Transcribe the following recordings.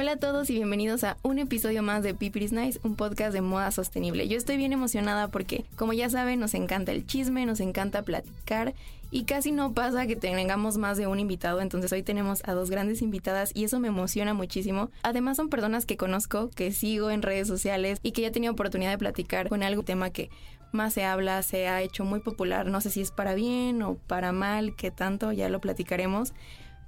Hola a todos y bienvenidos a un episodio más de Pipiris Nice, un podcast de moda sostenible. Yo estoy bien emocionada porque, como ya saben, nos encanta el chisme, nos encanta platicar y casi no pasa que tengamos más de un invitado, entonces hoy tenemos a dos grandes invitadas y eso me emociona muchísimo. Además son personas que conozco, que sigo en redes sociales y que ya he tenido oportunidad de platicar con algún tema que más se habla, se ha hecho muy popular, no sé si es para bien o para mal, que tanto, ya lo platicaremos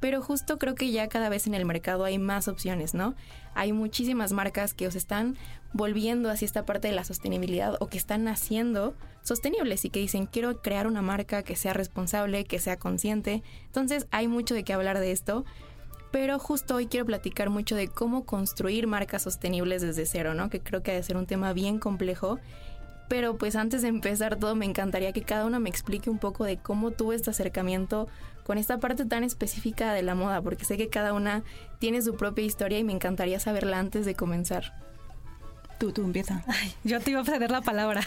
pero justo creo que ya cada vez en el mercado hay más opciones, ¿no? Hay muchísimas marcas que os están volviendo hacia esta parte de la sostenibilidad o que están haciendo sostenibles y que dicen quiero crear una marca que sea responsable, que sea consciente. Entonces hay mucho de qué hablar de esto. Pero justo hoy quiero platicar mucho de cómo construir marcas sostenibles desde cero, ¿no? Que creo que ha de ser un tema bien complejo pero pues antes de empezar todo me encantaría que cada uno me explique un poco de cómo tuvo este acercamiento con esta parte tan específica de la moda, porque sé que cada una tiene su propia historia y me encantaría saberla antes de comenzar. Tú, tú empieza. Ay, yo te iba a ceder la palabra.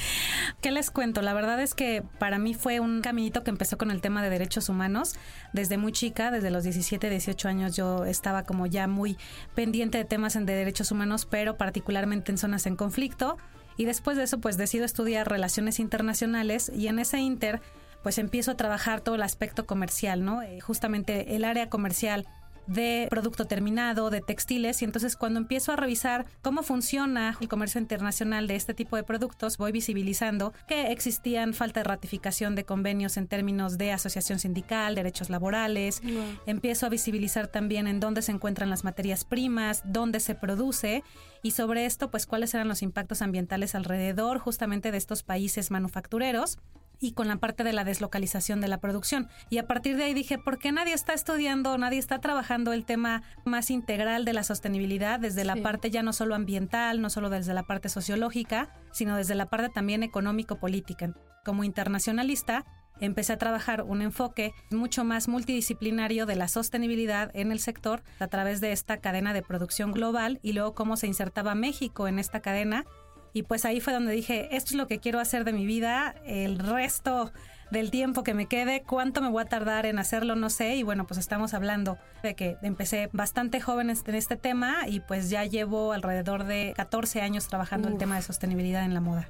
¿Qué les cuento? La verdad es que para mí fue un caminito que empezó con el tema de derechos humanos. Desde muy chica, desde los 17, 18 años, yo estaba como ya muy pendiente de temas de derechos humanos, pero particularmente en zonas en conflicto. Y después de eso, pues decido estudiar relaciones internacionales y en ese inter, pues empiezo a trabajar todo el aspecto comercial, ¿no? Eh, justamente el área comercial de producto terminado, de textiles, y entonces cuando empiezo a revisar cómo funciona el comercio internacional de este tipo de productos, voy visibilizando que existían falta de ratificación de convenios en términos de asociación sindical, derechos laborales, empiezo a visibilizar también en dónde se encuentran las materias primas, dónde se produce, y sobre esto, pues cuáles eran los impactos ambientales alrededor justamente de estos países manufactureros y con la parte de la deslocalización de la producción. Y a partir de ahí dije, ¿por qué nadie está estudiando, nadie está trabajando el tema más integral de la sostenibilidad desde la parte ya no solo ambiental, no solo desde la parte sociológica, sino desde la parte también económico-política? Como internacionalista, empecé a trabajar un enfoque mucho más multidisciplinario de la sostenibilidad en el sector a través de esta cadena de producción global y luego cómo se insertaba México en esta cadena y pues ahí fue donde dije, esto es lo que quiero hacer de mi vida, el resto del tiempo que me quede, cuánto me voy a tardar en hacerlo, no sé. Y bueno, pues estamos hablando de que empecé bastante joven en este tema y pues ya llevo alrededor de 14 años trabajando el tema de sostenibilidad en la moda.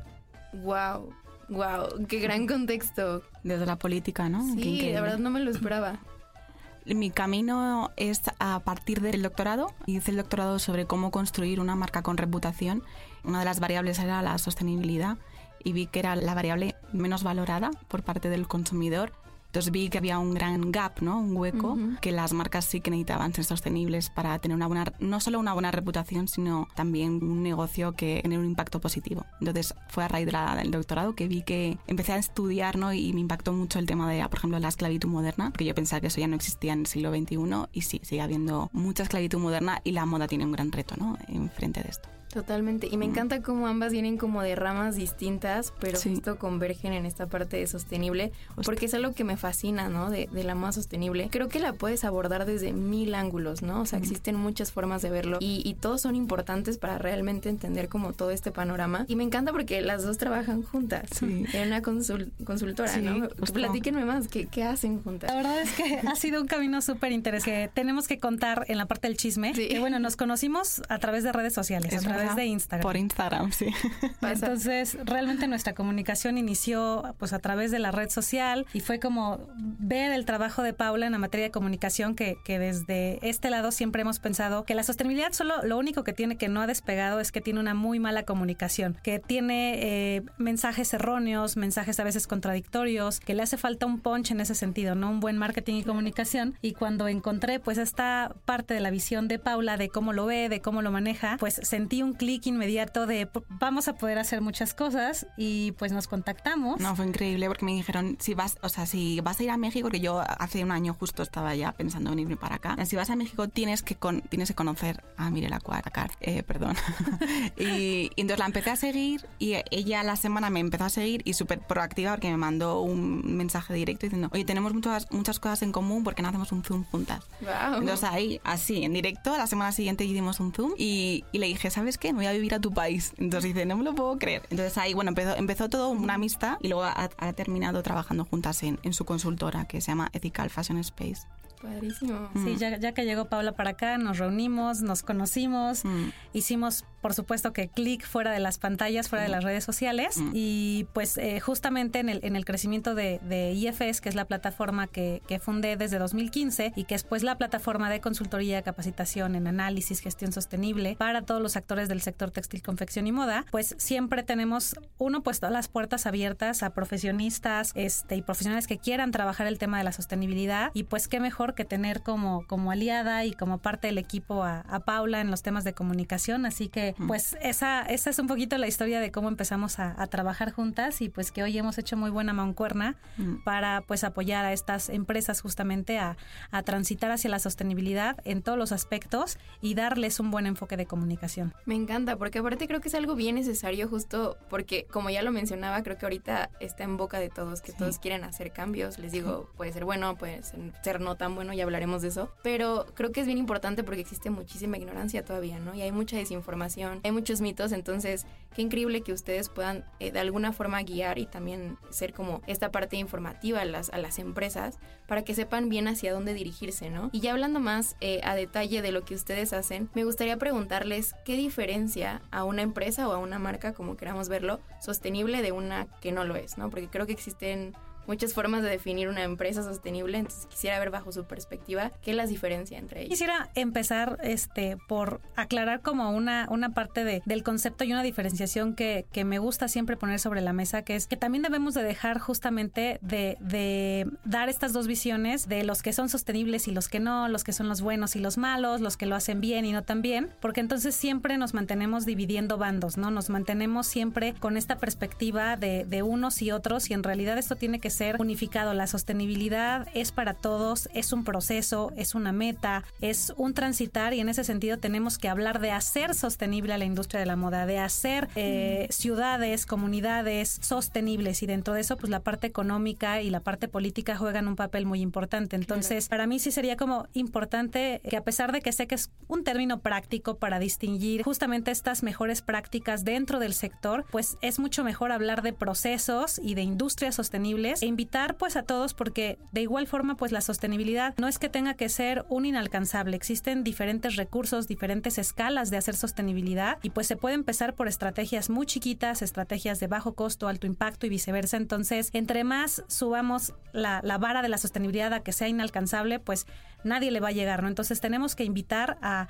Wow, wow, qué gran contexto. Desde la política, ¿no? Sí, la verdad no me lo esperaba. Mi camino es a partir del doctorado. Hice el doctorado sobre cómo construir una marca con reputación. Una de las variables era la sostenibilidad y vi que era la variable menos valorada por parte del consumidor entonces vi que había un gran gap, ¿no? Un hueco, que las marcas sí que necesitaban ser sostenibles para tener una buena, no solo una buena reputación, sino también un negocio que genere un impacto positivo. Entonces fue a raíz del doctorado que vi que empecé a estudiar, ¿no? Y me impactó mucho el tema de, por ejemplo, la esclavitud moderna, porque yo pensaba que eso ya no existía en el siglo XXI y sí, sigue habiendo mucha esclavitud moderna y la moda tiene un gran reto, ¿no? Enfrente de esto. Totalmente. Y me encanta cómo ambas vienen como de ramas distintas, pero justo convergen en esta parte de sostenible, porque es algo que me fascina, ¿no? De, la moda sostenible. Creo que la puedes abordar desde mil ángulos, ¿no? O sea, existen muchas formas de verlo y, todos son importantes para realmente entender como todo este panorama. Y me encanta porque las dos trabajan juntas sí. en una consultora, ¿no? Platíquenme más, ¿qué, ¿qué, hacen juntas? La verdad es que ha sido un camino súper interesante. Tenemos que contar en la parte del chisme. Que bueno, nos conocimos a través de redes sociales, a través de Instagram. Por Instagram, sí. Entonces, realmente nuestra comunicación inició pues a través de la red social y fue como ver el trabajo de Paula en la materia de comunicación que, que desde este lado siempre hemos pensado que la sostenibilidad solo lo único que tiene que no ha despegado es que tiene una muy mala comunicación, que tiene eh, mensajes erróneos, mensajes a veces contradictorios, que le hace falta un punch en ese sentido, ¿no? Un buen marketing y comunicación. Y cuando encontré pues esta parte de la visión de Paula, de cómo lo ve, de cómo lo maneja, pues sentí un clic inmediato de vamos a poder hacer muchas cosas y pues nos contactamos. No, fue increíble porque me dijeron, si vas, o sea, si vas a ir a México, que yo hace un año justo estaba ya pensando en irme para acá, si vas a México tienes que, tienes que conocer a Mirela Cuaracar, eh, perdón. y, entonces la empecé a seguir y ella la semana me empezó a seguir y súper proactiva porque me mandó un mensaje directo diciendo, oye, tenemos muchas, muchas cosas en común porque no hacemos un Zoom juntas. Entonces ahí, así, en directo, la semana siguiente hicimos un Zoom y, y le dije, ¿sabes qué? Me voy a vivir a tu país. Entonces dice, no me lo puedo creer. Entonces ahí, bueno, empezó, empezó todo una amistad y luego ha, terminado trabajando juntas en, en su consultora que se llama Ethical Fashion Space. Padrísimo. Sí, mm. ya, ya, que llegó Paula para acá, nos reunimos, nos conocimos, mm. hicimos, por supuesto, que clic fuera de las pantallas, fuera de mm. las redes sociales. Y pues eh, justamente en el, en el crecimiento de, de, IFS, que es la plataforma que, que fundé desde 2015 y que es pues la plataforma de consultoría, capacitación en análisis, gestión sostenible para todos los actores del sector textil, confección y moda, pues siempre tenemos, uno, pues todas las puertas abiertas a profesionistas este, y profesionales que quieran trabajar el tema de la sostenibilidad. Y pues qué mejor que tener como, como aliada y como parte del equipo a, Paula en los temas de comunicación. Así que mm. pues esa, esa es un poquito la historia de cómo empezamos a, trabajar juntas y pues que hoy hemos hecho muy buena mancuerna mm. para pues apoyar a estas empresas justamente a, a transitar hacia la sostenibilidad en todos los aspectos y darles un buen enfoque de comunicación. Me encanta porque aparte creo que es algo bien necesario justo porque como ya lo mencionaba creo que ahorita está en boca de todos que todos quieren hacer cambios. Les digo, puede ser bueno, puede ser no tan bueno, ya hablaremos de eso, pero creo que es bien importante porque existe muchísima ignorancia todavía, ¿no? Y hay mucha desinformación, hay muchos mitos, entonces qué increíble que ustedes puedan eh, de alguna forma guiar y también ser como esta parte informativa a las, a las empresas para que sepan bien hacia dónde dirigirse, ¿no? Y ya hablando más eh, a detalle de lo que ustedes hacen, me gustaría preguntarles qué diferencia a una empresa o a una marca, como queramos verlo, sostenible de una que no lo es, ¿no? Porque creo que existen muchas formas de definir una empresa sostenible, entonces quisiera ver bajo su perspectiva qué es la diferencia entre ellas. Quisiera empezar este por aclarar como una, una parte de, del concepto y una diferenciación que, que me gusta siempre poner sobre la mesa, que es que también debemos de dejar justamente de, de dar estas dos visiones de los que son sostenibles y los que no, los que son los buenos y los malos, los que lo hacen bien y no tan bien, porque entonces siempre nos mantenemos dividiendo bandos, ¿no? Nos mantenemos siempre con esta perspectiva de, de unos y otros y en realidad esto tiene que ser unificado. La sostenibilidad es para todos, es un proceso, es una meta, es un transitar y en ese sentido tenemos que hablar de hacer sostenible a la industria de la moda, de hacer eh, ciudades, comunidades sostenibles y dentro de eso pues la parte económica y la parte política juegan un papel muy importante. Entonces para mí sí sería como importante que a pesar de que sé que es un término práctico para distinguir justamente estas mejores prácticas dentro del sector, pues es mucho mejor hablar de procesos y de industrias sostenibles invitar pues a todos porque de igual forma pues la sostenibilidad no es que tenga que ser un inalcanzable, existen diferentes recursos, diferentes escalas de hacer sostenibilidad y pues se puede empezar por estrategias muy chiquitas, estrategias de bajo costo, alto impacto y viceversa. Entonces, entre más subamos la, la vara de la sostenibilidad a que sea inalcanzable, pues nadie le va a llegar, ¿no? Entonces tenemos que invitar a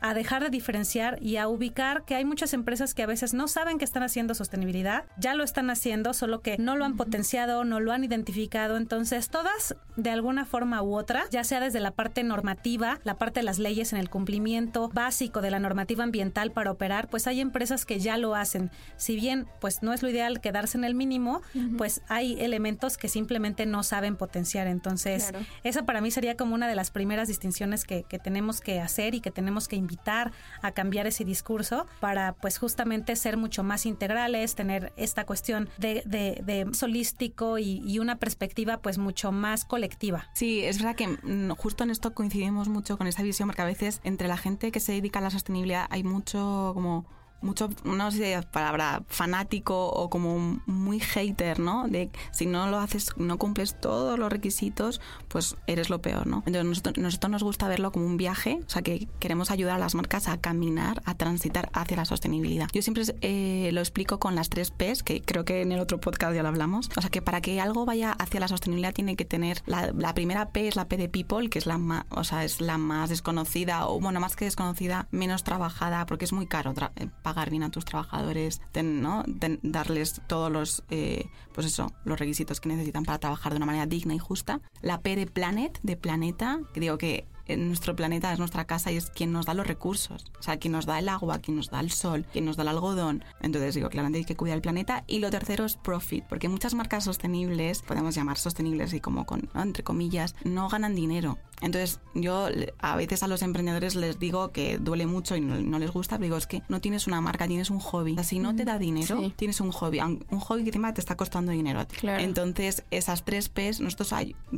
a dejar de diferenciar y a ubicar que hay muchas empresas que a veces no saben que están haciendo sostenibilidad, ya lo están haciendo, solo que no lo han potenciado, no lo han identificado. Entonces, todas de alguna forma u otra, ya sea desde la parte normativa, la parte de las leyes en el cumplimiento básico de la normativa ambiental para operar, pues hay empresas que ya lo hacen. Si bien, pues no es lo ideal quedarse en el mínimo, pues hay elementos que simplemente no saben potenciar. Entonces, esa para mí sería como una de las primeras distinciones que, que tenemos que hacer y que tenemos que invitar a cambiar ese discurso para pues justamente ser mucho más integrales, tener esta cuestión de, de, solístico y, y, una perspectiva pues mucho más colectiva. Sí, es verdad que mm, justo en esto coincidimos mucho con esa visión porque a veces entre la gente que se dedica a la sostenibilidad hay mucho como mucho, no sé si palabra, fanático o como muy hater, ¿no? De si no lo haces, no cumples todos los requisitos, pues eres lo peor, ¿no? Entonces nosotros, nosotros nos gusta verlo como un viaje, o sea que queremos ayudar a las marcas a caminar, a transitar hacia la sostenibilidad. Yo siempre eh, lo explico con las tres P's, que creo que en el otro podcast ya lo hablamos. O sea que para que algo vaya hacia la sostenibilidad tiene que tener la, la primera P es la P de people, que es la más, o sea, es la más desconocida o bueno, más que desconocida, menos trabajada, porque es muy caro eh, pagar bien a tus trabajadores, ¿no? darles todos los, eh, pues eso, los requisitos que necesitan para trabajar de una manera digna y justa. La P de planet, de planeta, que digo que nuestro planeta es nuestra casa y es quien nos da los recursos. O sea, quien nos da el agua, quien nos da el sol, quien nos da el algodón. Entonces digo, claramente hay que cuidar el planeta. Y lo tercero es profit, porque muchas marcas sostenibles, podemos llamar sostenibles y como con, entre comillas, no ganan dinero. Entonces yo a veces a los emprendedores les digo que duele mucho y no, les gusta, pero digo, es que no tienes una marca, tienes un hobby. O sea, si no te da dinero, tienes un hobby. Un hobby que encima te está costando dinero a ti. Entonces esas tres P's, nosotros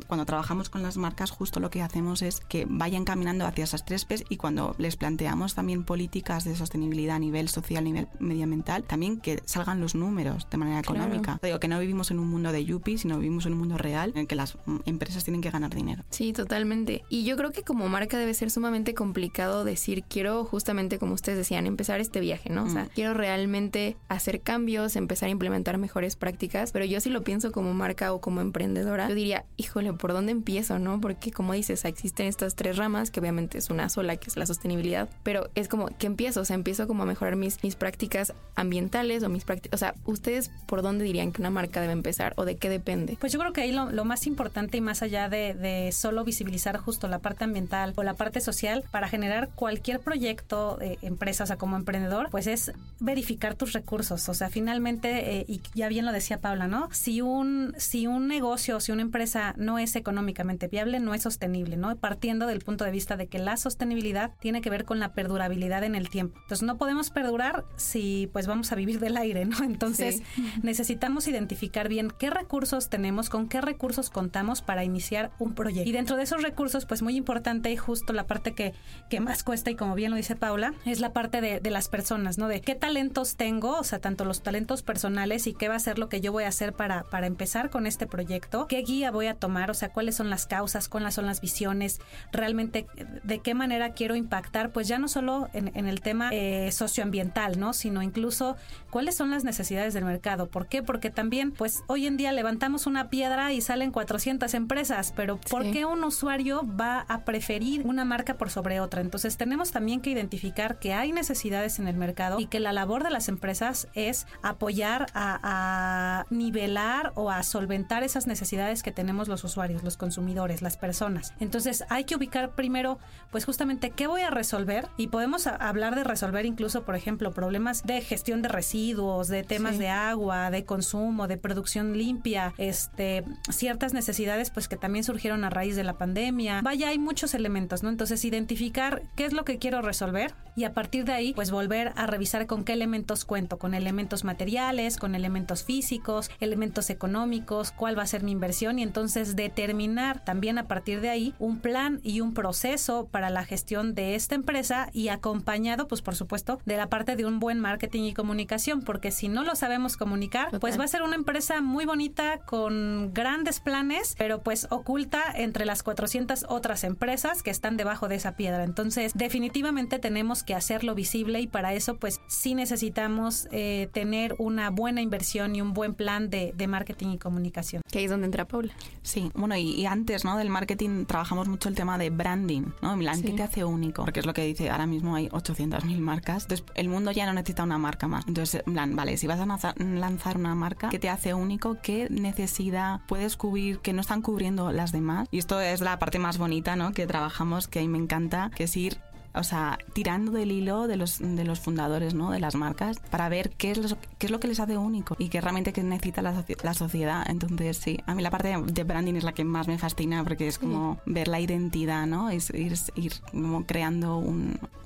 cuando trabajamos con las marcas justo lo que hacemos es que vayan caminando hacia esas tres P's y cuando les planteamos también políticas de sostenibilidad a nivel social, a nivel medioambiental, también que salgan los números de manera económica. Digo que no vivimos en un mundo de yuppie, sino vivimos en un mundo real en el que las empresas tienen que ganar dinero. Sí, totalmente. Y yo creo que como marca debe ser sumamente complicado decir, quiero justamente como ustedes decían, empezar este viaje, ¿no? O sea, quiero realmente hacer cambios, empezar a implementar mejores prácticas, pero yo si lo pienso como marca o como emprendedora, yo diría, híjole, ¿por dónde empiezo, no? Porque como dices, existen estas tres ramas, que obviamente es una sola, que es la sostenibilidad, pero es como, ¿qué empiezo? O sea, empiezo como a mejorar mis, mis prácticas ambientales o mis prácticas, o sea, ¿ustedes por dónde dirían que una marca debe empezar o de qué depende? Pues yo creo que ahí lo, lo más importante y más allá de, de solo visibilizar justo la parte ambiental o la parte social para generar cualquier proyecto de empresa, o sea, como emprendedor, pues es verificar tus recursos. O sea, finalmente, eh, y ya bien lo decía Paula, ¿no? Si un, si un negocio o si una empresa no es económicamente viable, no es sostenible, ¿no? Partiendo del punto de vista de que la sostenibilidad tiene que ver con la perdurabilidad en el tiempo. Entonces, no podemos perdurar si pues vamos a vivir del aire, ¿no? Entonces, necesitamos identificar bien qué recursos tenemos, con qué recursos contamos para iniciar un proyecto. Y dentro de esos recursos, pues muy importante y justo la parte que, que más cuesta y como bien lo dice Paula, es la parte de, de, las personas, ¿no? De qué talentos tengo, o sea, tanto los talentos personales y qué va a ser lo que yo voy a hacer para, para empezar con este proyecto, qué guía voy a tomar, o sea, cuáles son las causas, cuáles son las visiones, realmente de qué manera quiero impactar, pues ya no solo en, en el tema eh, socioambiental, ¿no? Sino incluso cuáles son las necesidades del mercado. ¿Por qué? Porque también, pues hoy en día levantamos una piedra y salen 400 empresas, pero ¿por qué un usuario va a preferir una marca por sobre otra. Entonces tenemos también que identificar que hay necesidades en el mercado y que la labor de las empresas es apoyar a, nivelar o a solventar esas necesidades que tenemos los usuarios, los consumidores, las personas. Entonces hay que ubicar primero, pues justamente qué voy a resolver y podemos hablar de resolver incluso, por ejemplo, problemas de gestión de residuos, de temas de agua, de consumo, de producción limpia, este, ciertas necesidades pues que también surgieron a raíz de la pandemia. Vaya, hay muchos elementos, ¿no? Entonces, identificar qué es lo que quiero resolver y a partir de ahí, pues volver a revisar con qué elementos cuento, con elementos materiales, con elementos físicos, elementos económicos, cuál va a ser mi inversión y entonces determinar también a partir de ahí un plan y un proceso para la gestión de esta empresa y acompañado, pues por supuesto, de la parte de un buen marketing y comunicación, porque si no lo sabemos comunicar, pues va a ser una empresa muy bonita con grandes planes, pero pues oculta entre las 400 otras empresas que están debajo de esa piedra. Entonces, definitivamente tenemos que hacerlo visible y para eso, pues sí necesitamos eh, tener una buena inversión y un buen plan de, marketing y comunicación. Que ahí es donde entra Paula. Sí, bueno, y, antes, ¿no? Del marketing trabajamos mucho el tema de branding, ¿no? Milan, ¿qué te hace único? Porque es lo que dice, ahora mismo hay 800.000 marcas. Entonces, el mundo ya no necesita una marca más. Entonces, en plan, vale, si vas a lanzar una marca, ¿qué te hace único? ¿Qué necesidad puedes cubrir que no están cubriendo las demás? Y esto es la parte más bonita, ¿no? Que trabajamos, que a mí me encanta, que es ir o sea, tirando del hilo de los, de los fundadores, ¿no? De las marcas, para ver qué es, lo, qué es lo que les hace único y qué realmente que necesita la, la sociedad. Entonces, sí, a mí la parte de branding es la que más me fascina porque es como ver la identidad, ¿no? Es ir, ir como creando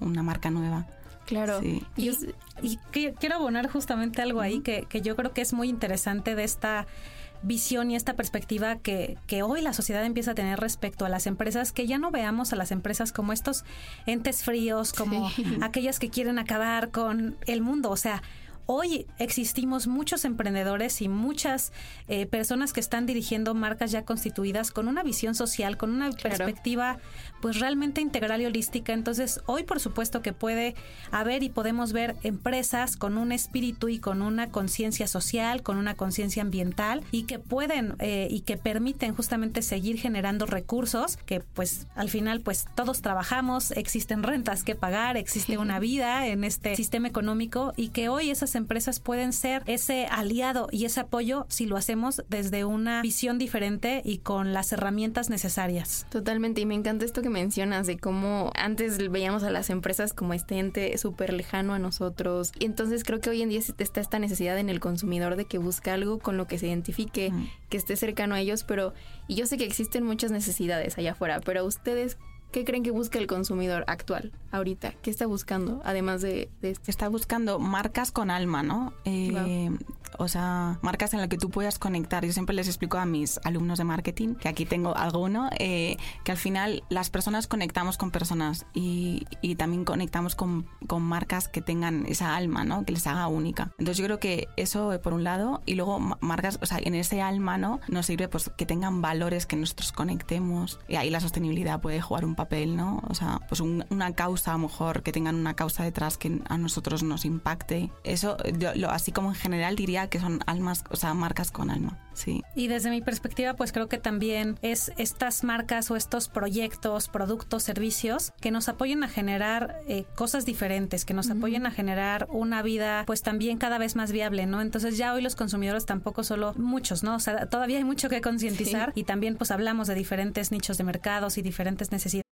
una marca nueva. Claro. Y, y, quiero abonar justamente algo ahí que, que yo creo que es muy interesante de esta visión y esta perspectiva que, que, hoy la sociedad empieza a tener respecto a las empresas, que ya no veamos a las empresas como estos entes fríos, como aquellas que quieren acabar con el mundo. O sea, Hoy existimos muchos emprendedores y muchas eh, personas que están dirigiendo marcas ya constituidas con una visión social, con una perspectiva pues realmente integral y holística. Entonces, hoy por supuesto que puede haber y podemos ver empresas con un espíritu y con una conciencia social, con una conciencia ambiental y que pueden eh, y que permiten justamente seguir generando recursos que pues al final pues todos trabajamos, existen rentas que pagar, existe una vida en este sistema económico y que hoy esas empresas pueden ser ese aliado y ese apoyo si lo hacemos desde una visión diferente y con las herramientas necesarias. Totalmente, y me encanta esto que mencionas de cómo antes veíamos a las empresas como este ente súper lejano a nosotros. Y entonces creo que hoy en día está esta necesidad en el consumidor de que busque algo con lo que se identifique, que esté cercano a ellos, pero y yo sé que existen muchas necesidades allá afuera, pero ustedes ¿Qué creen que busca el consumidor actual, ahorita? ¿Qué está buscando, además de, esto? Está buscando marcas con alma, ¿no? Eh, o sea, marcas en las que tú puedas conectar. Yo siempre les explico a mis alumnos de marketing, que aquí tengo alguno, eh, que al final las personas conectamos con personas y, y también conectamos con, con, marcas que tengan esa alma, ¿no? Que les haga única. Entonces yo creo que eso por un lado y luego marcas, o sea, en ese alma, ¿no? Nos sirve pues que tengan valores que nosotros conectemos y ahí la sostenibilidad puede jugar un papel papel, ¿no? O sea, pues una causa a lo mejor, que tengan una causa detrás que a nosotros nos impacte. Eso, lo, así como en general diría que son almas, o sea, marcas con alma. Sí. Y desde mi perspectiva, pues creo que también es estas marcas o estos proyectos, productos, servicios que nos apoyen a generar eh, cosas diferentes, que nos apoyen a generar una vida, pues también cada vez más viable, ¿no? Entonces ya hoy los consumidores tampoco solo muchos, ¿no? O sea, todavía hay mucho que concientizar y también pues hablamos de diferentes nichos de mercados y diferentes necesidades.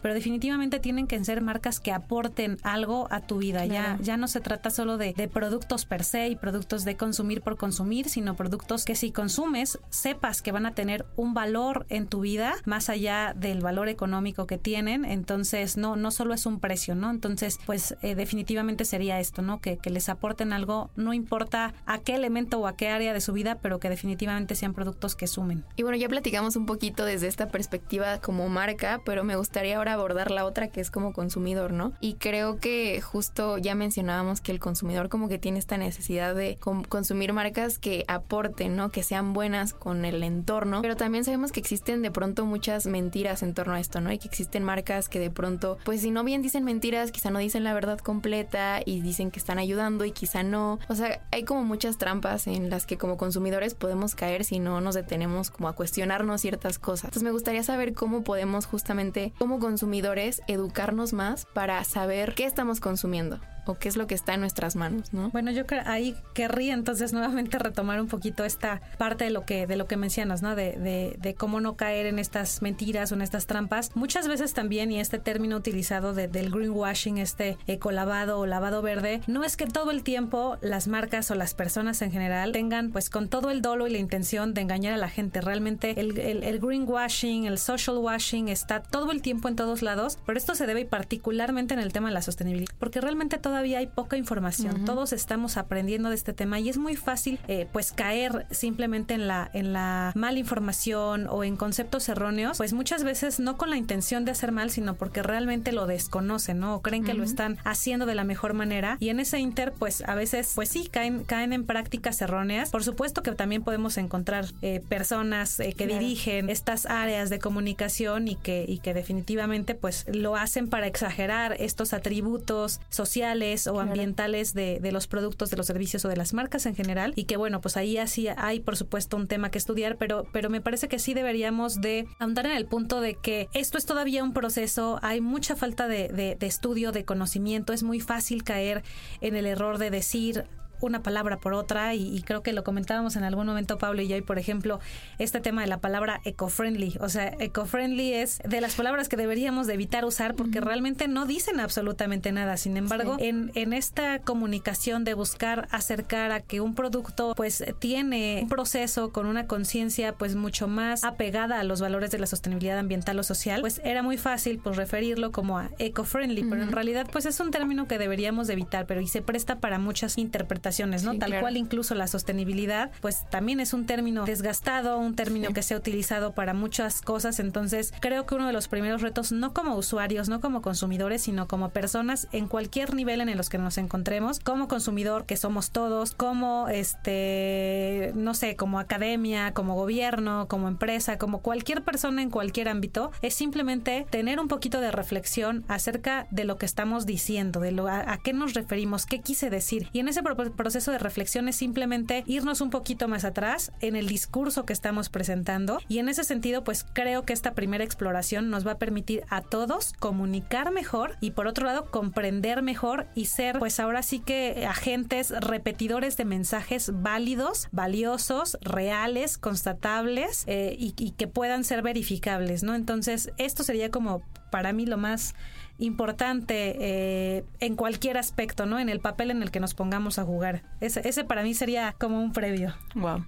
Pero definitivamente tienen que ser marcas que aporten algo a tu vida. Ya, ya no se trata solo de, de, productos per se y productos de consumir por consumir, sino productos que si consumes sepas que van a tener un valor en tu vida más allá del valor económico que tienen. Entonces, no, no solo es un precio, ¿no? Entonces, pues eh, definitivamente sería esto, ¿no? Que, que les aporten algo, no importa a qué elemento o a qué área de su vida, pero que definitivamente sean productos que sumen. Y bueno, ya platicamos un poquito desde esta perspectiva como marca, pero me gusta gustaría ahora abordar la otra que es como consumidor, ¿no? Y creo que justo ya mencionábamos que el consumidor como que tiene esta necesidad de consumir marcas que aporten, ¿no? Que sean buenas con el entorno, pero también sabemos que existen de pronto muchas mentiras en torno a esto, ¿no? Y que existen marcas que de pronto, pues si no bien dicen mentiras, quizá no dicen la verdad completa y dicen que están ayudando y quizá no. O sea, hay como muchas trampas en las que como consumidores podemos caer si no nos detenemos como a cuestionarnos ciertas cosas. Entonces me gustaría saber cómo podemos justamente como consumidores educarnos más para saber qué estamos consumiendo. O qué es lo que está en nuestras manos, ¿no? Bueno, yo ahí querría entonces nuevamente retomar un poquito esta parte de lo que de lo que mencionas, ¿no? De, de, de cómo no caer en estas mentiras o en estas trampas. Muchas veces también y este término utilizado de, del greenwashing, este ecolavado o lavado verde, no es que todo el tiempo las marcas o las personas en general tengan pues con todo el dolo y la intención de engañar a la gente. Realmente el, el, el greenwashing, el social washing está todo el tiempo en todos lados, pero esto se debe particularmente en el tema de la sostenibilidad, porque realmente todavía hay poca información. Todos estamos aprendiendo de este tema y es muy fácil eh, pues caer simplemente en la en la mala información o en conceptos erróneos, pues muchas veces no con la intención de hacer mal, sino porque realmente lo desconocen, ¿no? O creen que lo están haciendo de la mejor manera y en ese inter pues a veces pues sí caen caen en prácticas erróneas. Por supuesto que también podemos encontrar eh, personas eh, que dirigen estas áreas de comunicación y que y que definitivamente pues lo hacen para exagerar estos atributos sociales o ambientales de, de, los productos, de los servicios o de las marcas en general. Y que bueno, pues ahí así hay por supuesto un tema que estudiar, pero, pero me parece que sí deberíamos de ahondar en el punto de que esto es todavía un proceso, hay mucha falta de, de, de estudio, de conocimiento, es muy fácil caer en el error de decir una palabra por otra y, y, creo que lo comentábamos en algún momento Pablo y yo, y por ejemplo, este tema de la palabra eco-friendly. O sea, eco-friendly es de las palabras que deberíamos de evitar usar porque realmente no dicen absolutamente nada. Sin embargo, sí. en, en esta comunicación de buscar acercar a que un producto pues tiene un proceso con una conciencia pues mucho más apegada a los valores de la sostenibilidad ambiental o social, pues era muy fácil pues referirlo como a eco-friendly, uh -huh. pero en realidad pues es un término que deberíamos de evitar, pero y se presta para muchas interpretaciones, ¿no? Sí, Tal claro. cual incluso la sostenibilidad pues también es un término desgastado, un término sí. que se ha utilizado para muchas cosas, entonces creo que uno de los primeros retos no como usuarios, no como consumidores, sino como personas en cualquier nivel en los que nos encontremos, como consumidor que somos todos, como este no sé, como academia, como gobierno, como empresa, como cualquier persona en cualquier ámbito, es simplemente tener un poquito de reflexión acerca de lo que estamos diciendo, de lo a, a qué nos referimos, qué quise decir. Y en ese proceso de reflexión es simplemente irnos un poquito más atrás en el discurso que estamos presentando y en ese sentido pues creo que esta primera exploración nos va a permitir a todos comunicar mejor y por otro lado comprender mejor y ser pues ahora sí que agentes repetidores de mensajes válidos, valiosos, reales, constatables eh, y, y que puedan ser verificables, ¿no? Entonces esto sería como para mí lo más importante eh, en cualquier aspecto, ¿no? En el papel en el que nos pongamos a jugar. Ese, ese para mí sería como un previo. Wow.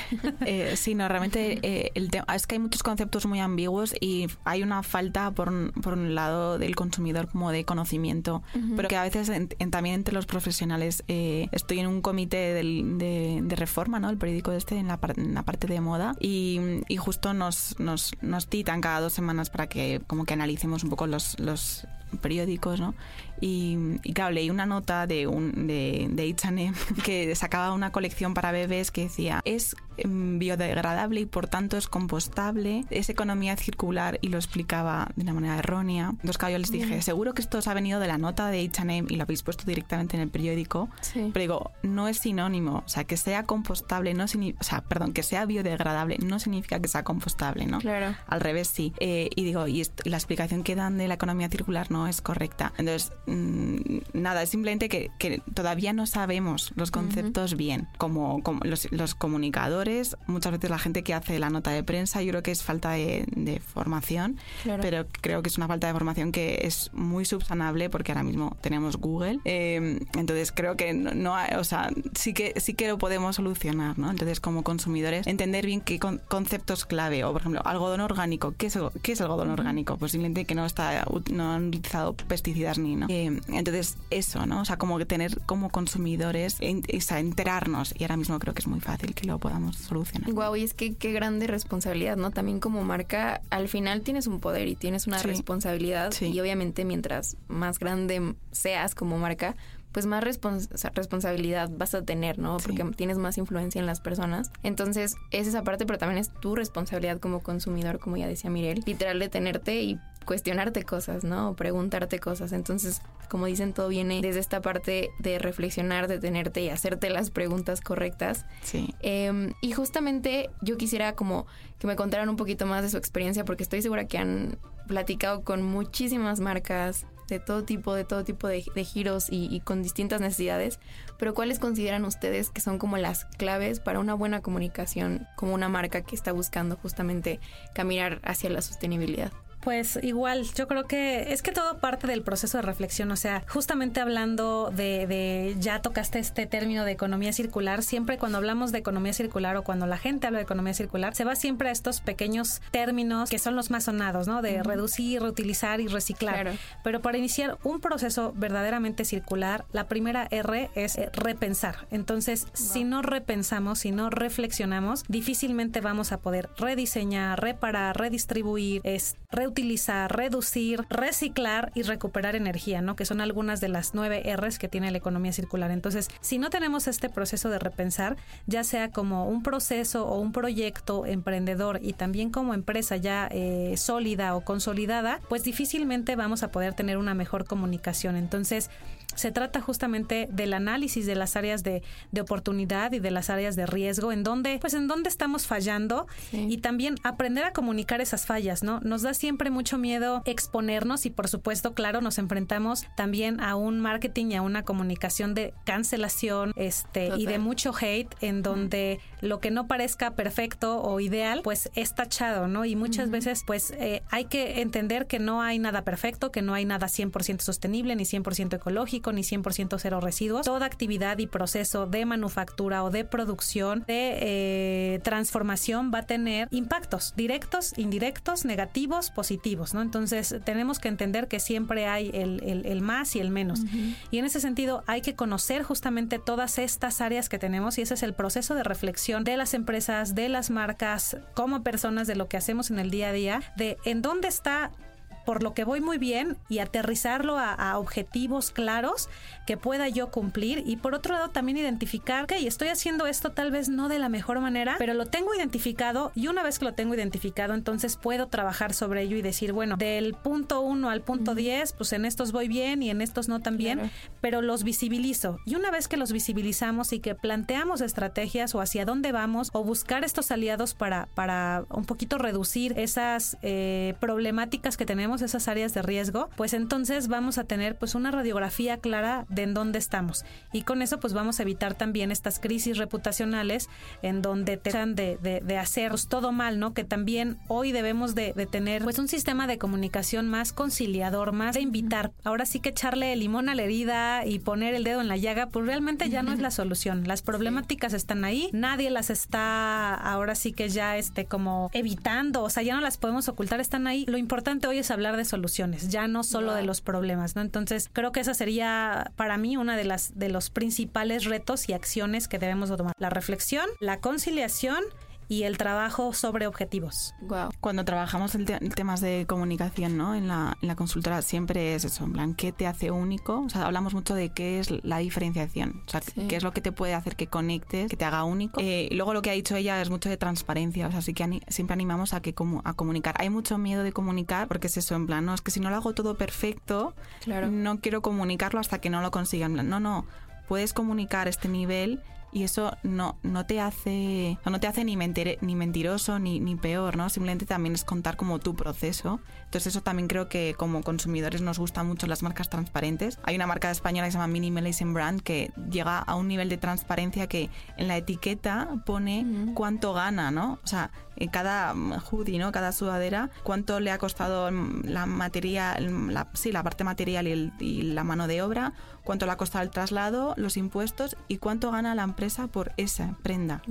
eh, sí, no, realmente eh, el es que hay muchos conceptos muy ambiguos y hay una falta por, por un lado del consumidor como de conocimiento, uh -huh. pero que a veces en, en, también entre los profesionales eh, estoy en un comité del, de, de, reforma, ¿no? El periódico este en la, en la parte de moda y, y justo nos, nos, nos titan cada dos semanas para que como que analicemos un poco los, los periódicos, ¿no? Y, y, claro, leí una nota de un de, de H&M que sacaba una colección para bebés que decía es biodegradable y por tanto es compostable, es economía circular y lo explicaba de una manera errónea. Entonces claro, yo les dije, mm. seguro que esto os ha venido de la nota de H&M y lo habéis puesto directamente en el periódico, sí. pero digo, no es sinónimo, o sea, que sea compostable, no o sea, perdón, que sea biodegradable no significa que sea compostable, ¿no? Claro. Al revés sí. Eh, y digo, y la explicación que dan de la economía circular no es correcta. Entonces, nada, es simplemente que, que, todavía no sabemos los conceptos uh -huh. bien, como, como los, los comunicadores muchas veces la gente que hace la nota de prensa, yo creo que es falta de, de formación, claro. pero creo que es una falta de formación que es muy subsanable porque ahora mismo tenemos Google. Eh, entonces creo que no, no hay, o sea, sí que, sí que lo podemos solucionar, ¿no? Entonces, como consumidores, entender bien qué con, conceptos clave, o por ejemplo, algodón orgánico, ¿qué es, qué es algodón orgánico? Posiblemente que no está, no han utilizado pesticidas ni, ¿no? Eh, entonces, eso, ¿no? O sea, como tener como consumidores, en, o sea, enterarnos, y ahora mismo creo que es muy fácil que lo podamos solucionar. Wow, y es que qué grande responsabilidad, ¿no? También como marca, al final tienes un poder y tienes una sí. responsabilidad sí. y obviamente mientras más grande seas como marca, pues más respons responsabilidad vas a tener, ¿no? Porque sí. tienes más influencia en las personas. Entonces, es esa parte, pero también es tu responsabilidad como consumidor, como ya decía Mirel, literal detenerte y cuestionarte cosas, ¿no? O preguntarte cosas. Entonces, como dicen, todo viene desde esta parte de reflexionar, detenerte y hacerte las preguntas correctas. Sí. Eh, y justamente yo quisiera como que me contaran un poquito más de su experiencia, porque estoy segura que han platicado con muchísimas marcas, de todo tipo, de todo tipo de, giros y, y, con distintas necesidades, pero ¿cuáles consideran ustedes que son como las claves para una buena comunicación como una marca que está buscando justamente caminar hacia la sostenibilidad? Pues igual, yo creo que es que todo parte del proceso de reflexión, o sea, justamente hablando de, de, ya tocaste este término de economía circular, siempre cuando hablamos de economía circular o cuando la gente habla de economía circular, se va siempre a estos pequeños términos que son los más sonados, ¿no? De reducir, reutilizar y reciclar. Pero para iniciar un proceso verdaderamente circular, la primera R es eh, repensar. Entonces, si no repensamos, si no reflexionamos, difícilmente vamos a poder rediseñar, reparar, redistribuir, es, utilizar, reducir, reciclar y recuperar energía, ¿no? Que son algunas de las nueve R's que tiene la economía circular. Entonces, si no tenemos este proceso de repensar, ya sea como un proceso o un proyecto emprendedor y también como empresa ya eh, sólida o consolidada, pues difícilmente vamos a poder tener una mejor comunicación. Entonces, se trata justamente del análisis de las áreas de, oportunidad y de las áreas de riesgo, en donde, pues en dónde estamos fallando y también aprender a comunicar esas fallas, ¿no? Nos da siempre mucho miedo exponernos y por supuesto, claro, nos enfrentamos también a un marketing y a una comunicación de cancelación, este, y de mucho hate, en donde lo que no parezca perfecto o ideal, pues es tachado, ¿no? Y muchas veces, pues eh, hay que entender que no hay nada perfecto, que no hay nada 100% sostenible ni 100% ecológico ni 100% cero residuos. Toda actividad y proceso de manufactura o de producción, de eh, transformación va a tener impactos directos, indirectos, negativos, positivos, ¿no? Entonces tenemos que entender que siempre hay el, más y el menos. Y en ese sentido hay que conocer justamente todas estas áreas que tenemos y ese es el proceso de reflexión de las empresas, de las marcas, como personas, de lo que hacemos en el día a día, de en dónde está por lo que voy muy bien y aterrizarlo a, objetivos claros que pueda yo cumplir. Y por otro lado también identificar que estoy haciendo esto tal vez no de la mejor manera, pero lo tengo identificado y una vez que lo tengo identificado entonces puedo trabajar sobre ello y decir, bueno, del punto 1 al punto 10, pues en estos voy bien y en estos no tan bien, pero los visibilizo. Y una vez que los visibilizamos y que planteamos estrategias o hacia dónde vamos o buscar estos aliados para, para un poquito reducir esas eh, problemáticas que tenemos esas áreas de riesgo, pues entonces vamos a tener pues una radiografía clara de en dónde estamos. Y con eso pues vamos a evitar también estas crisis reputacionales en donde te de, de, de hacer pues, todo mal, ¿no? Que también hoy debemos de, de, tener pues un sistema de comunicación más conciliador, más de invitar. Ahora sí que echarle limón a la herida y poner el dedo en la llaga, pues realmente ya no es la solución. Las problemáticas están ahí, nadie las está ahora sí que ya este como evitando, o sea, ya no las podemos ocultar, están ahí. Lo importante hoy es hablar de soluciones, ya no solo de los problemas, ¿no? Entonces, creo que esa sería para mí una de las de los principales retos y acciones que debemos tomar. La reflexión, la conciliación y el trabajo sobre objetivos. Wow. Cuando trabajamos en, temas de comunicación, ¿no? En la, en la, consultora siempre es eso, en plan, ¿qué te hace único? O sea, hablamos mucho de qué es la diferenciación, o sea, qué es lo que te puede hacer que conectes, que te haga único. Eh, y luego lo que ha dicho ella es mucho de transparencia, o sea, sí que siempre animamos a que a comunicar. Hay mucho miedo de comunicar porque es eso, en plan, no, es que si no lo hago todo perfecto, claro. no quiero comunicarlo hasta que no lo consiga. En plan, no, no, puedes comunicar este nivel y eso no, no te hace no te hace ni, ni mentiroso ni, ni peor, ¿no? Simplemente también es contar como tu proceso. Entonces eso también creo que como consumidores nos gustan mucho las marcas transparentes. Hay una marca española que se llama Minimalism Brand que llega a un nivel de transparencia que en la etiqueta pone cuánto gana, ¿no? O sea, cada hoodie, ¿no? Cada sudadera, cuánto le ha costado la materia, la, sí, la parte material y, y la mano de obra, cuánto le ha costado el traslado, los impuestos y cuánto gana la empresa por esa prenda.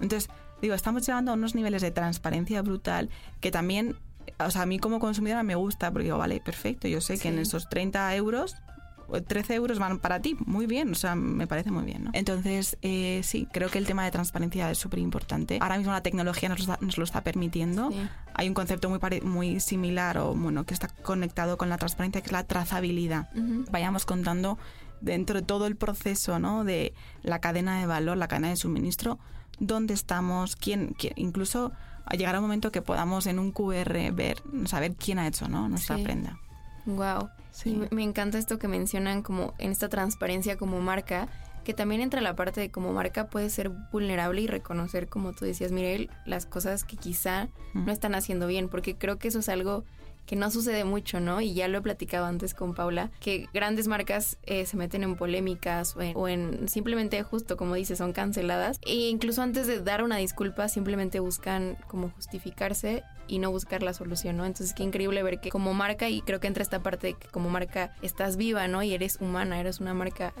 Entonces, digo, estamos llegando a unos niveles de transparencia brutal que también, o sea, a mí como consumidora me gusta porque digo, vale, perfecto, yo sé que en esos 30 euros 13 euros van para ti, muy bien, o sea, me parece muy bien, ¿no? Entonces, eh, sí, creo que el tema de transparencia es súper importante. Ahora mismo la tecnología nos, nos lo está permitiendo. Hay un concepto muy, muy similar o, bueno, que está conectado con la transparencia, que es la trazabilidad. Vayamos contando dentro de todo el proceso, ¿no? De la cadena de valor, la cadena de suministro, dónde estamos, quién, quién incluso llegar a un momento que podamos en un QR ver, saber quién ha hecho, ¿no? Nuestra prenda. Wow. Sí. Me encanta esto que mencionan como en esta transparencia como marca, que también entra la parte de como marca puede ser vulnerable y reconocer, como tú decías, Mirel, las cosas que quizá no están haciendo bien, porque creo que eso es algo que no sucede mucho, ¿no? Y ya lo he platicado antes con Paula, que grandes marcas eh, se meten en polémicas o en, o en, simplemente justo, como dice, son canceladas. E incluso antes de dar una disculpa, simplemente buscan como justificarse y no buscar la solución, ¿no? Entonces, qué increíble ver que como marca, y creo que entra esta parte de que como marca estás viva, ¿no? Y eres humana, eres una marca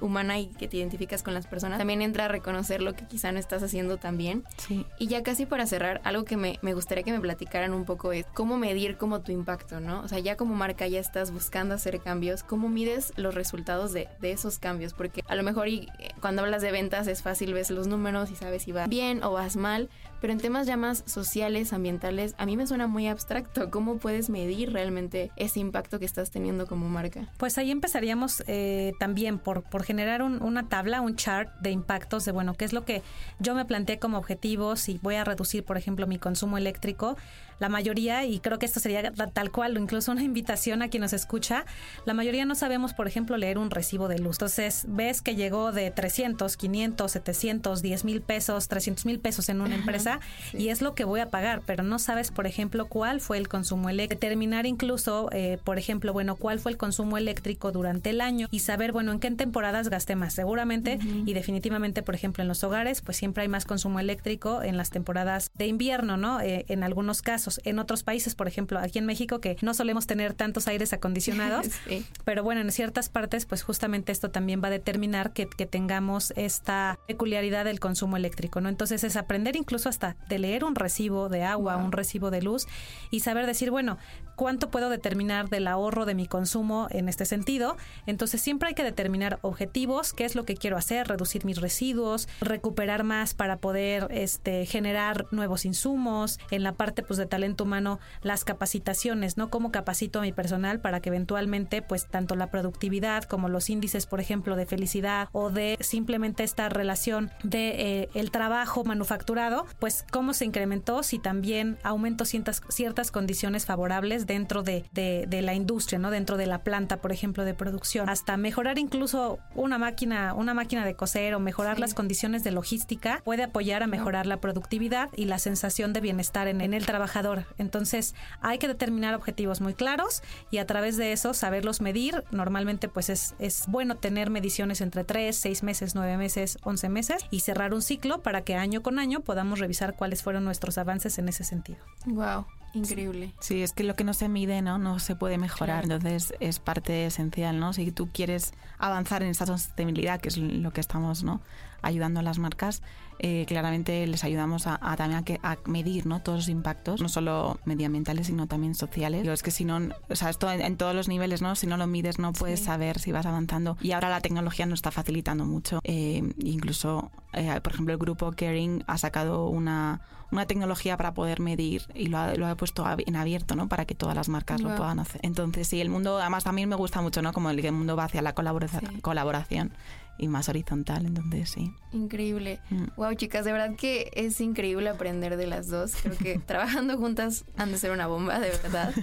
humana y que te identificas con las personas. También entra a reconocer lo que quizá no estás haciendo tan bien. Sí. Y ya casi para cerrar, algo que me, me gustaría que me platicaran un poco es cómo medir como tu impacto, ¿no? O sea, ya como marca ya estás buscando hacer cambios, ¿cómo mides los resultados de, de esos cambios? Porque a lo mejor y, eh, cuando hablas de ventas es fácil, ves los números y sabes si va bien o vas mal, pero en temas ya más sociales, ambientales, a mí me suena muy abstracto. ¿Cómo puedes medir realmente ese impacto que estás teniendo como marca? Pues ahí empezaríamos eh, también por, por generar un- una tabla, un chart de impactos de, bueno, qué es lo que yo me planteé como objetivos si voy a reducir, por ejemplo, mi consumo eléctrico. La mayoría, y creo que esto sería ta- tal cual, o incluso una invitación a quien nos escucha, la mayoría no sabemos, por ejemplo, leer un recibo de luz. Entonces, ves que llegó de 300, 500, 700, 10 mil pesos, 300 mil pesos en una empresa y es lo que voy a pagar, pero no sabes, por ejemplo, cuál fue el consumo eléctrico. Determinar incluso, eh, por ejemplo, bueno, cuál fue el consumo eléctrico durante el año y saber, bueno, en qué temporadas gasté más. Seguramente y definitivamente, por ejemplo, en los hogares, pues siempre hay más consumo eléctrico en las temporadas de invierno, ¿no? Eh, en algunos casos. En otros países, por ejemplo, aquí en México, que no solemos tener tantos aires acondicionados, Sí. pero bueno, en ciertas partes, pues justamente esto también va a determinar que, que tengamos esta peculiaridad del consumo eléctrico, ¿no? Entonces es aprender incluso hasta de leer un recibo de agua, un recibo de luz y saber decir, bueno, ¿cuánto puedo determinar del ahorro de mi consumo en este sentido? Entonces siempre hay que determinar objetivos, qué es lo que quiero hacer, reducir mis residuos, recuperar más para poder este, generar nuevos insumos, en la parte pues de talento humano, las capacitaciones, ¿no? Cómo capacito a mi personal para que eventualmente pues tanto la productividad como los índices, por ejemplo, de felicidad o de simplemente esta relación de eh, el trabajo manufacturado, pues cómo se incrementó si también aumento ciertas, ciertas condiciones favorables dentro de, de, de la industria, ¿no? Dentro de la planta, por ejemplo, de producción, hasta mejorar incluso una máquina, una máquina de coser o mejorar las condiciones de logística puede apoyar a mejorar la productividad y la sensación de bienestar en, en el trabajador. Entonces, hay que determinar objetivos muy claros y a través de eso saberlos medir. Normalmente, pues es, es bueno tener mediciones entre 3, 6 meses, 9 meses, 11 meses y cerrar un ciclo para que año con año podamos revisar cuáles fueron nuestros avances en ese sentido. Wow, increíble. Sí, es que lo que no se mide, ¿no? No se puede mejorar. Claro. Entonces es parte esencial, ¿no? Si tú quieres avanzar en esta sostenibilidad, que es lo que estamos, ¿no? Ayudando a las marcas, eh, claramente les ayudamos a, a también a, que, a medir, ¿no? Todos los impactos, no solo medioambientales, sino también sociales. Digo, es que si no, o sea, esto en, en todos los niveles, ¿no? Si no lo mides, no puedes Sí. saber si vas avanzando. Y ahora la tecnología nos está facilitando mucho. Eh, incluso, eh, por ejemplo, el grupo Caring ha sacado una, una tecnología para poder medir y lo ha, lo ha puesto en abierto, ¿no? Para que todas las marcas lo Guau. puedan hacer. Entonces, sí, el mundo, además también me gusta mucho, ¿no? Como el el mundo va hacia la colabora- Sí. colaboración y más horizontal, entonces sí. Increíble. Mm. Wow, chicas, de verdad que es increíble aprender de las dos. Creo que trabajando juntas han de ser una bomba, de verdad.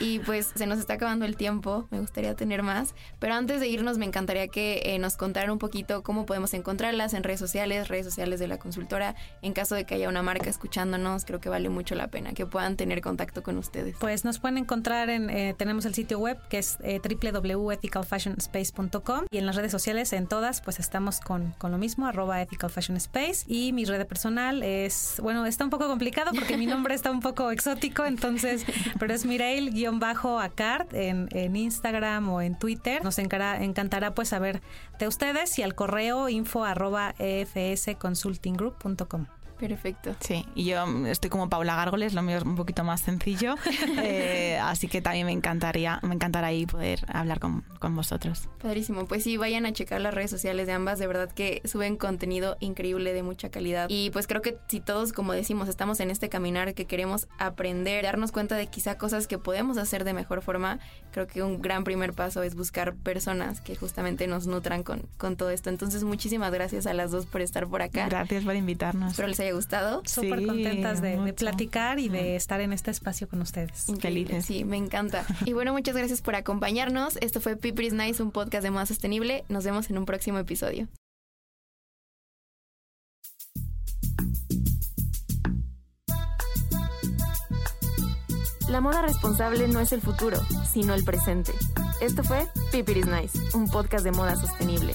Y pues se nos está acabando el tiempo, me gustaría tener más. Pero antes de irnos, me encantaría que eh, nos contaran un poquito cómo podemos encontrarlas en redes sociales, redes sociales de la consultora. En caso de que haya una marca escuchándonos, creo que vale mucho la pena que puedan tener contacto con ustedes. Pues nos pueden encontrar en, eh, tenemos el sitio web que es eh, www.ethicalfashionspace.com y en las redes sociales, en todas, pues estamos con, con lo mismo, arroba Ethical Fashion Space. Y mi red personal es, bueno, está un poco complicado porque mi nombre está un poco exótico, entonces, pero es Mireil-Acard en, en Instagram o en Twitter. Nos encara- encantará pues saber de ustedes y al correo info arroba efsconsultinggroup.com. Perfecto. Sí, y yo estoy como Paula Gárgoles, lo mío es un poquito más sencillo, eh, así que también me encantaría, me encantará ahí poder hablar con, con vosotros. Padrísimo, pues sí, vayan a checar las redes sociales de ambas, de verdad que suben contenido increíble de mucha calidad. Y pues creo que si todos, como decimos, estamos en este caminar que queremos aprender, darnos cuenta de quizá cosas que podemos hacer de mejor forma, creo que un gran primer paso es buscar personas que justamente nos nutran con, con todo esto. Entonces, muchísimas gracias a las dos por estar por acá. Gracias por invitarnos. Espero les haya gustado. Súper Sí, contentas de, platicar y de estar en este espacio con ustedes. Increíble, Felices. Sí, me encanta. Y bueno, muchas gracias por acompañarnos. Esto fue Pipi's Nice, un podcast de moda sostenible. Nos vemos en un próximo episodio. La moda responsable no es el futuro, sino el presente. Esto fue Pipiris Nice, un podcast de moda sostenible.